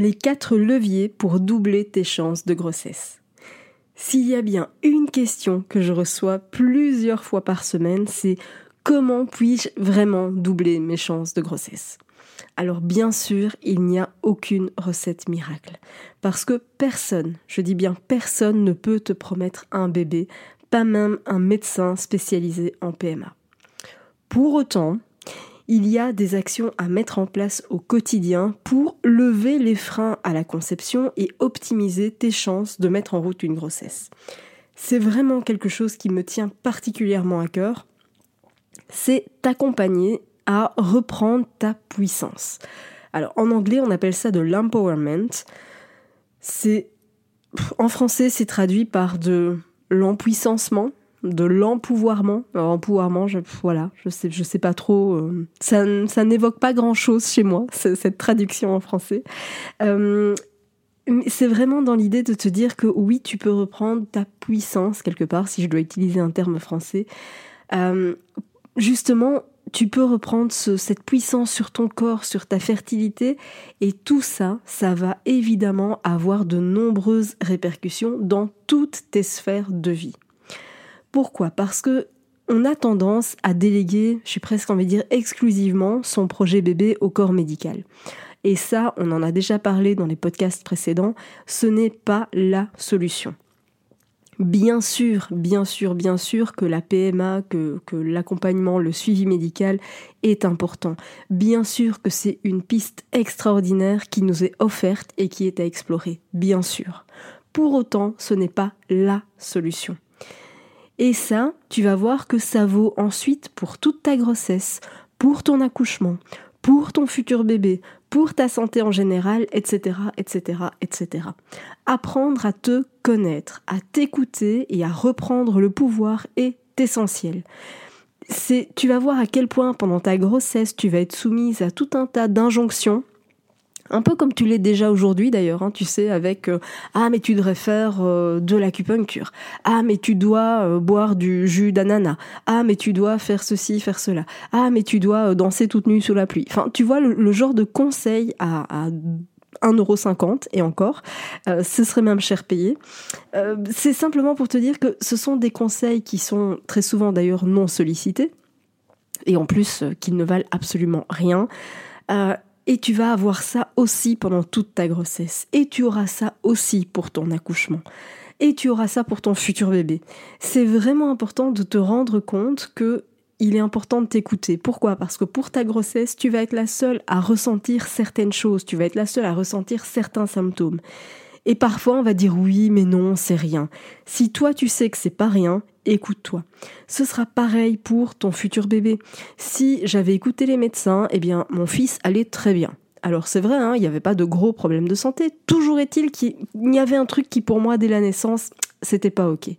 Les 4 leviers pour doubler tes chances de grossesse. S'il y a bien une question que je reçois plusieurs fois par semaine, c'est comment puis-je vraiment doubler mes chances de grossesse? Alors bien sûr, il n'y a aucune recette miracle. Parce que personne, je dis bien personne, ne peut te promettre un bébé, pas même un médecin spécialisé en PMA. Pour autant, il y a des actions à mettre en place au quotidien pour lever les freins à la conception et optimiser tes chances de mettre en route une grossesse. C'est vraiment quelque chose qui me tient particulièrement à cœur. C'est t'accompagner à reprendre ta puissance. Alors en anglais, on appelle ça de l'empowerment. C'est en français, c'est traduit par de l'empuissancement de l'empouvoirment. Empouvoirment, je, voilà, je sais, je sais pas trop. Euh, ça, ça n'évoque pas grand chose chez moi, cette traduction en français. Euh, c'est vraiment dans l'idée de te dire que oui, tu peux reprendre ta puissance quelque part, si je dois utiliser un terme français. Euh, justement, tu peux reprendre cette puissance sur ton corps, sur ta fertilité, et tout ça, ça va évidemment avoir de nombreuses répercussions dans toutes tes sphères de vie. Pourquoi? Parce que on a tendance à déléguer, je suis presque envie de dire exclusivement, son projet bébé au corps médical. Et ça, on en a déjà parlé dans les podcasts précédents, ce n'est pas la solution. Bien sûr, bien sûr, bien sûr que la PMA, que, que l'accompagnement, le suivi médical est important. Bien sûr que c'est une piste extraordinaire qui nous est offerte et qui est à explorer. Bien sûr. Pour autant, ce n'est pas la solution. Et ça, tu vas voir que ça vaut ensuite pour toute ta grossesse, pour ton accouchement, pour ton futur bébé, pour ta santé en général, etc., etc., etc. Apprendre à te connaître, à t'écouter et à reprendre le pouvoir est essentiel. C'est, tu vas voir à quel point pendant ta grossesse tu vas être soumise à tout un tas d'injonctions un peu comme tu l'es déjà aujourd'hui d'ailleurs, hein, tu sais, avec euh, ah mais tu devrais faire euh, de l'acupuncture, ah mais tu dois euh, boire du jus d'ananas, ah mais tu dois faire ceci, faire cela, ah mais tu dois danser toute nue sous la pluie. Enfin, tu vois le, genre de conseil à, à 1,50€ et encore, ce serait même cher payé. c'est simplement pour te dire que ce sont des conseils qui sont très souvent d'ailleurs non sollicités et en plus qu'ils ne valent absolument rien. Et tu vas avoir ça aussi pendant toute ta grossesse. Et tu auras ça aussi pour ton accouchement. Et tu auras ça pour ton futur bébé. C'est vraiment important de te rendre compte que il est important de t'écouter. Pourquoi? Parce que pour ta grossesse, tu vas être la seule à ressentir certaines choses, tu vas être la seule à ressentir certains symptômes. Et parfois, on va dire oui, mais non, c'est rien. Si toi, tu sais que c'est pas rien, écoute-toi. Ce sera pareil pour ton futur bébé. Si j'avais écouté les médecins, eh bien, mon fils allait très bien. Alors c'est vrai, hein, il n'y avait pas de gros problèmes de santé. Toujours est-il qu'il y avait un truc qui pour moi dès la naissance, c'était pas ok.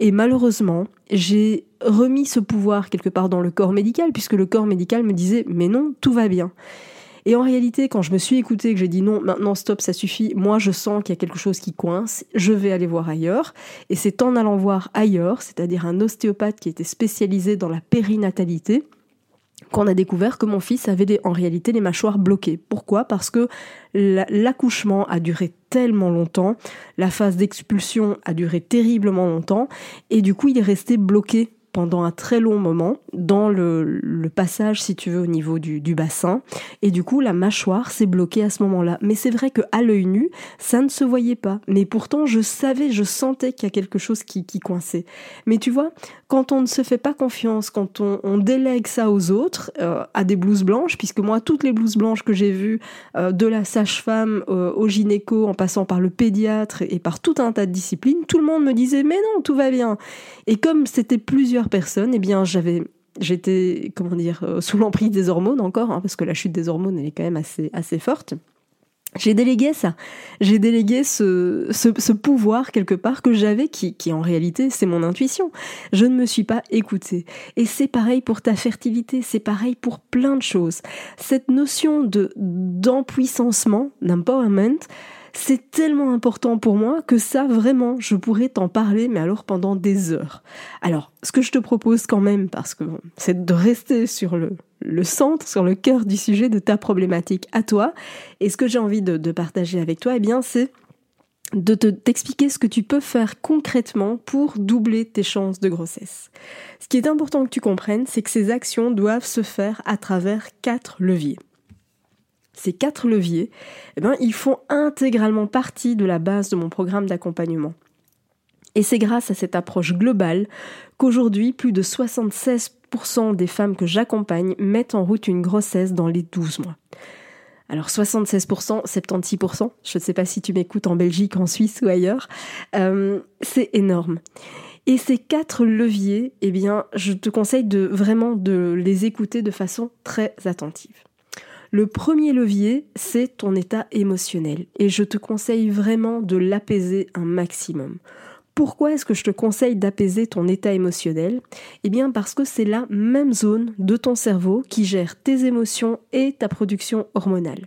Et malheureusement, j'ai remis ce pouvoir quelque part dans le corps médical, puisque le corps médical me disait mais non, tout va bien. Et en réalité, quand je me suis écoutée, que j'ai dit non, maintenant stop, ça suffit, moi je sens qu'il y a quelque chose qui coince, je vais aller voir ailleurs. Et c'est en allant voir ailleurs, c'est-à-dire un ostéopathe qui était spécialisé dans la périnatalité, qu'on a découvert que mon fils avait en réalité les mâchoires bloquées. Pourquoi? Parce que l'accouchement a duré tellement longtemps, la phase d'expulsion a duré terriblement longtemps, et du coup il est resté bloqué pendant un très long moment dans le, passage, si tu veux, au niveau du, bassin. Et du coup, la mâchoire s'est bloquée à ce moment-là. Mais c'est vrai que à l'œil nu, ça ne se voyait pas. Mais pourtant, je savais, je sentais qu'il y a quelque chose qui, coinçait. Mais tu vois, quand on ne se fait pas confiance, quand on, délègue ça aux autres, euh, à des blouses blanches, puisque moi, toutes les blouses blanches que j'ai vues, euh, de la sage-femme euh, au gynéco, en passant par le pédiatre et par tout un tas de disciplines, tout le monde me disait mais non, tout va bien. Et comme c'était plusieurs personnes, eh bien j'avais j'étais comment dire euh, sous l'emprise des hormones encore, hein, parce que la chute des hormones est quand même assez assez forte. J'ai délégué ça. J'ai délégué ce, ce, pouvoir quelque part que j'avais, qui, qui en réalité c'est mon intuition. Je ne me suis pas écoutée. Et c'est pareil pour ta fertilité, c'est pareil pour plein de choses. Cette notion de d'empuissancement, d'empowerment, c'est tellement important pour moi que ça, vraiment, je pourrais t'en parler, mais alors pendant des heures. Alors, ce que je te propose quand même, parce que c'est de rester sur le, centre, sur le cœur du sujet de ta problématique à toi. Et ce que j'ai envie de, partager avec toi, eh bien, c'est de t'expliquer ce que tu peux faire concrètement pour doubler tes chances de grossesse. Ce qui est important que tu comprennes, c'est que ces actions doivent se faire à travers quatre leviers. Ces quatre leviers, eh ben, ils font intégralement partie de la base de mon programme d'accompagnement. Et c'est grâce à cette approche globale qu'aujourd'hui, plus de 76% des femmes que j'accompagne mettent en route une grossesse dans les 12 mois. Alors 76%, 76%, je ne sais pas si tu m'écoutes en Belgique, en Suisse ou ailleurs, euh, c'est énorme. Et ces quatre leviers, eh bien, je te conseille vraiment de les écouter de façon très attentive. Le premier levier, c'est ton état émotionnel. Et je te conseille vraiment de l'apaiser un maximum. Pourquoi est-ce que je te conseille d'apaiser ton état émotionnel? Eh bien parce que c'est la même zone de ton cerveau qui gère tes émotions et ta production hormonale.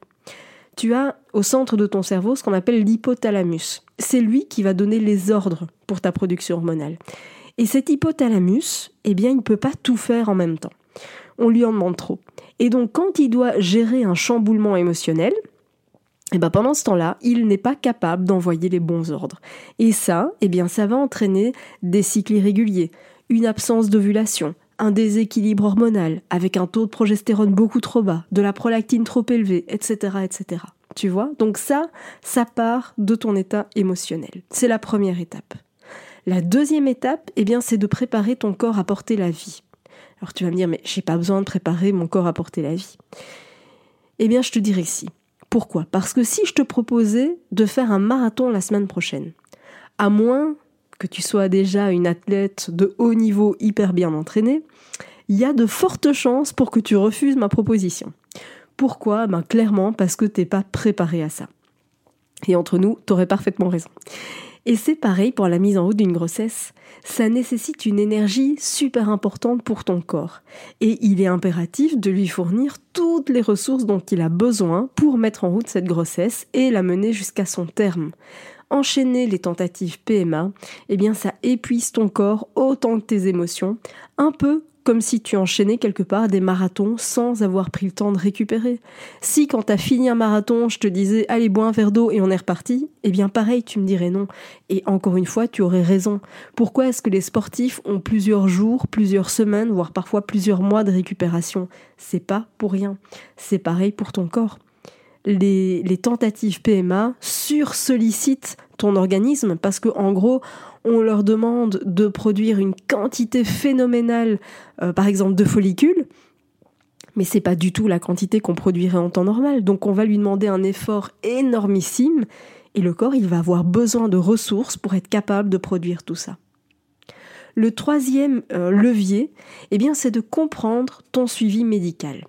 Tu as au centre de ton cerveau ce qu'on appelle l'hypothalamus. C'est lui qui va donner les ordres pour ta production hormonale. Et cet hypothalamus, eh bien, il ne peut pas tout faire en même temps on lui en demande trop. Et donc quand il doit gérer un chamboulement émotionnel, eh ben pendant ce temps-là, il n'est pas capable d'envoyer les bons ordres. Et ça, eh bien ça va entraîner des cycles irréguliers, une absence d'ovulation, un déséquilibre hormonal avec un taux de progestérone beaucoup trop bas, de la prolactine trop élevée, etc., etc. Tu vois? Donc ça, ça part de ton état émotionnel. C'est la première étape. La deuxième étape, eh bien, c'est de préparer ton corps à porter la vie. Alors tu vas me dire, mais j'ai pas besoin de préparer mon corps à porter la vie. Eh bien, je te dirais si. Pourquoi? Parce que si je te proposais de faire un marathon la semaine prochaine, à moins que tu sois déjà une athlète de haut niveau hyper bien entraînée, il y a de fortes chances pour que tu refuses ma proposition. Pourquoi? Ben clairement parce que t'es pas préparé à ça. Et entre nous, t'aurais parfaitement raison. Et c'est pareil pour la mise en route d'une grossesse. Ça nécessite une énergie super importante pour ton corps. Et il est impératif de lui fournir toutes les ressources dont il a besoin pour mettre en route cette grossesse et la mener jusqu'à son terme. Enchaîner les tentatives PMA, eh bien ça épuise ton corps autant que tes émotions, un peu comme si tu enchaînais quelque part des marathons sans avoir pris le temps de récupérer. Si quand t'as fini un marathon, je te disais allez bois un verre d'eau et on est reparti, eh bien pareil, tu me dirais non. Et encore une fois, tu aurais raison. Pourquoi est-ce que les sportifs ont plusieurs jours, plusieurs semaines, voire parfois plusieurs mois de récupération? C'est pas pour rien. C'est pareil pour ton corps. Les, tentatives PMA sursollicitent ton organisme parce que en gros on leur demande de produire une quantité phénoménale, euh, par exemple de follicules, mais c'est pas du tout la quantité qu'on produirait en temps normal. Donc on va lui demander un effort énormissime et le corps il va avoir besoin de ressources pour être capable de produire tout ça. Le troisième euh, levier, eh bien, c'est de comprendre ton suivi médical.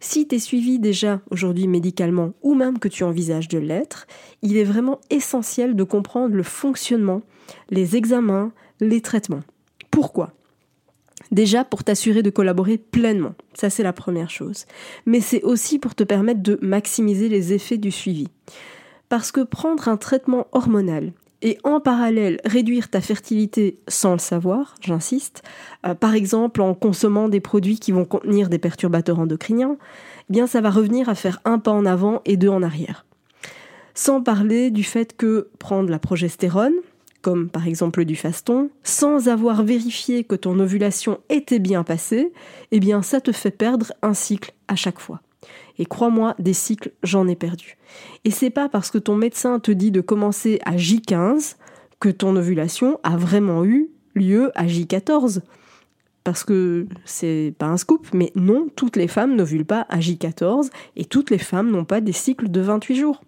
Si tu es suivi déjà aujourd'hui médicalement ou même que tu envisages de l'être, il est vraiment essentiel de comprendre le fonctionnement, les examens, les traitements. Pourquoi? Déjà pour t'assurer de collaborer pleinement, ça c'est la première chose. Mais c'est aussi pour te permettre de maximiser les effets du suivi. Parce que prendre un traitement hormonal et en parallèle réduire ta fertilité sans le savoir, j'insiste, euh, par exemple en consommant des produits qui vont contenir des perturbateurs endocriniens, eh bien ça va revenir à faire un pas en avant et deux en arrière. Sans parler du fait que prendre la progestérone, comme par exemple du faston, sans avoir vérifié que ton ovulation était bien passée, eh bien ça te fait perdre un cycle à chaque fois. Et crois-moi, des cycles, j'en ai perdu. Et c'est pas parce que ton médecin te dit de commencer à J15 que ton ovulation a vraiment eu lieu à J14. Parce que c'est pas un scoop, mais non, toutes les femmes n'ovulent pas à J14 et toutes les femmes n'ont pas des cycles de 28 jours.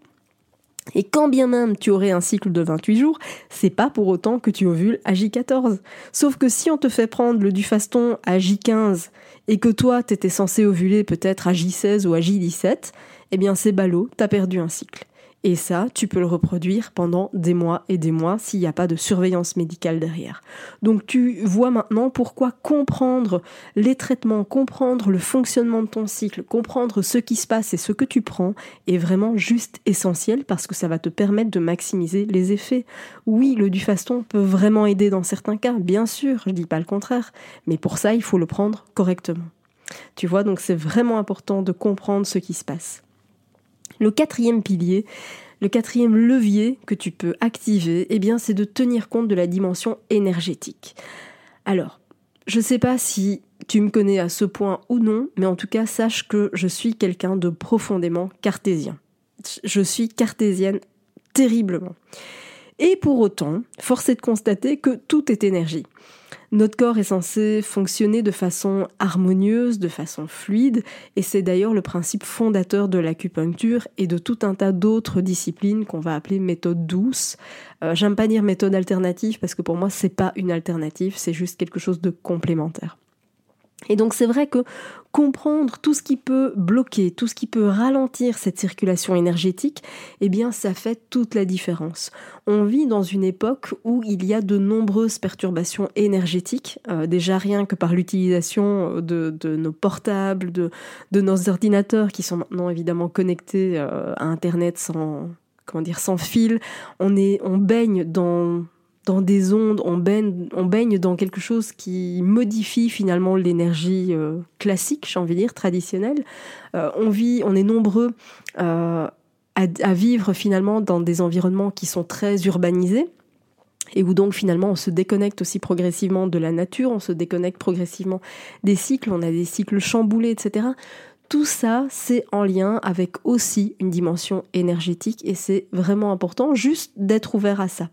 Et quand bien même tu aurais un cycle de 28 jours, c'est pas pour autant que tu ovules à J14. Sauf que si on te fait prendre le Dufaston à J15 et que toi t'étais censé ovuler peut-être à J16 ou à J17, eh bien c'est ballot, t'as perdu un cycle. Et ça, tu peux le reproduire pendant des mois et des mois s'il n'y a pas de surveillance médicale derrière. Donc tu vois maintenant pourquoi comprendre les traitements, comprendre le fonctionnement de ton cycle, comprendre ce qui se passe et ce que tu prends est vraiment juste essentiel parce que ça va te permettre de maximiser les effets. Oui, le Dufaston peut vraiment aider dans certains cas, bien sûr, je dis pas le contraire, mais pour ça, il faut le prendre correctement. Tu vois, donc c'est vraiment important de comprendre ce qui se passe. Le quatrième pilier, le quatrième levier que tu peux activer, eh bien, c'est de tenir compte de la dimension énergétique. Alors, je ne sais pas si tu me connais à ce point ou non, mais en tout cas, sache que je suis quelqu'un de profondément cartésien. Je suis cartésienne terriblement. Et pour autant, force est de constater que tout est énergie. Notre corps est censé fonctionner de façon harmonieuse, de façon fluide, et c'est d'ailleurs le principe fondateur de l'acupuncture et de tout un tas d'autres disciplines qu'on va appeler méthode douce. Euh, j'aime pas dire méthode alternative parce que pour moi c'est pas une alternative, c'est juste quelque chose de complémentaire. Et donc c'est vrai que comprendre tout ce qui peut bloquer, tout ce qui peut ralentir cette circulation énergétique, eh bien ça fait toute la différence. On vit dans une époque où il y a de nombreuses perturbations énergétiques, euh, déjà rien que par l'utilisation de, nos portables, de, nos ordinateurs qui sont maintenant évidemment connectés euh, à Internet sans fil. On baigne dans dans des ondes, on baigne, dans quelque chose qui modifie finalement l'énergie euh, classique, j'ai envie de dire, traditionnelle. Euh, on vit, on est nombreux euh, à, vivre finalement dans des environnements qui sont très urbanisés et où donc finalement on se déconnecte aussi progressivement de la nature, on se déconnecte progressivement des cycles, on a des cycles chamboulés, etc tout ça, c'est en lien avec aussi une dimension énergétique et c'est vraiment important juste d'être ouvert à ça.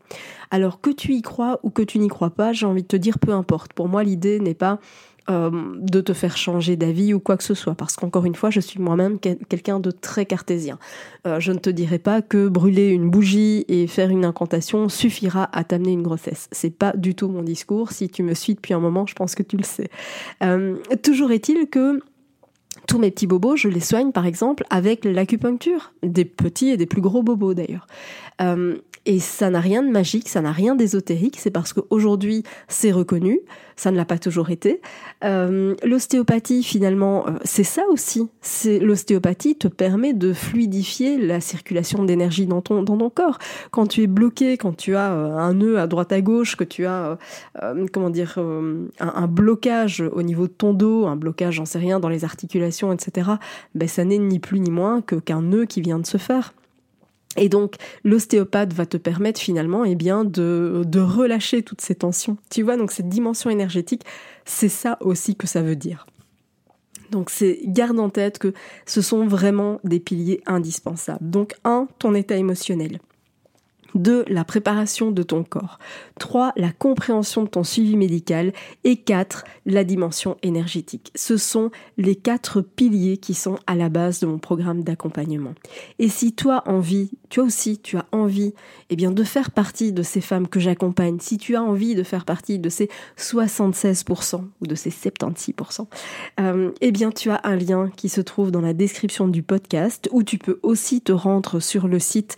Alors que tu y crois ou que tu n'y crois pas, j'ai envie de te dire peu importe. Pour moi, l'idée n'est pas euh, de te faire changer d'avis ou quoi que ce soit, parce qu'encore une fois, je suis moi-même quelqu'un de très cartésien. Euh, je ne te dirai pas que brûler une bougie et faire une incantation suffira à t'amener une grossesse. C'est pas du tout mon discours. Si tu me suis depuis un moment, je pense que tu le sais. Euh, toujours est-il que tous mes petits bobos, je les soigne par exemple avec l'acupuncture, des petits et des plus gros bobos d'ailleurs. Euh, et ça n'a rien de magique, ça n'a rien d'ésotérique, c'est parce qu'aujourd'hui c'est reconnu, ça ne l'a pas toujours été. Euh, l'ostéopathie finalement, euh, c'est ça aussi. C'est l'ostéopathie te permet de fluidifier la circulation d'énergie dans ton dans ton corps. Quand tu es bloqué, quand tu as euh, un nœud à droite à gauche, que tu as comment dire un, un, blocage au niveau de ton dos, un blocage, j'en sais rien, dans les articulations, etc. Ben ça n'est ni plus ni moins que qu'un nœud qui vient de se faire. Et donc, l'ostéopathe va te permettre finalement eh bien, de, de relâcher toutes ces tensions. Tu vois, donc cette dimension énergétique, c'est ça aussi que ça veut dire. Donc c'est garde en tête que ce sont vraiment des piliers indispensables. Donc un, ton état émotionnel. 2. La préparation de ton corps. 3. La compréhension de ton suivi médical. Et 4. La dimension énergétique. Ce sont les quatre piliers qui sont à la base de mon programme d'accompagnement. Et si toi envie, toi aussi, tu as envie, eh bien, de faire partie de ces femmes que j'accompagne, si tu as envie de faire partie de ces 76% ou de ces 76%, euh, eh bien, tu as un lien qui se trouve dans la description du podcast où tu peux aussi te rendre sur le site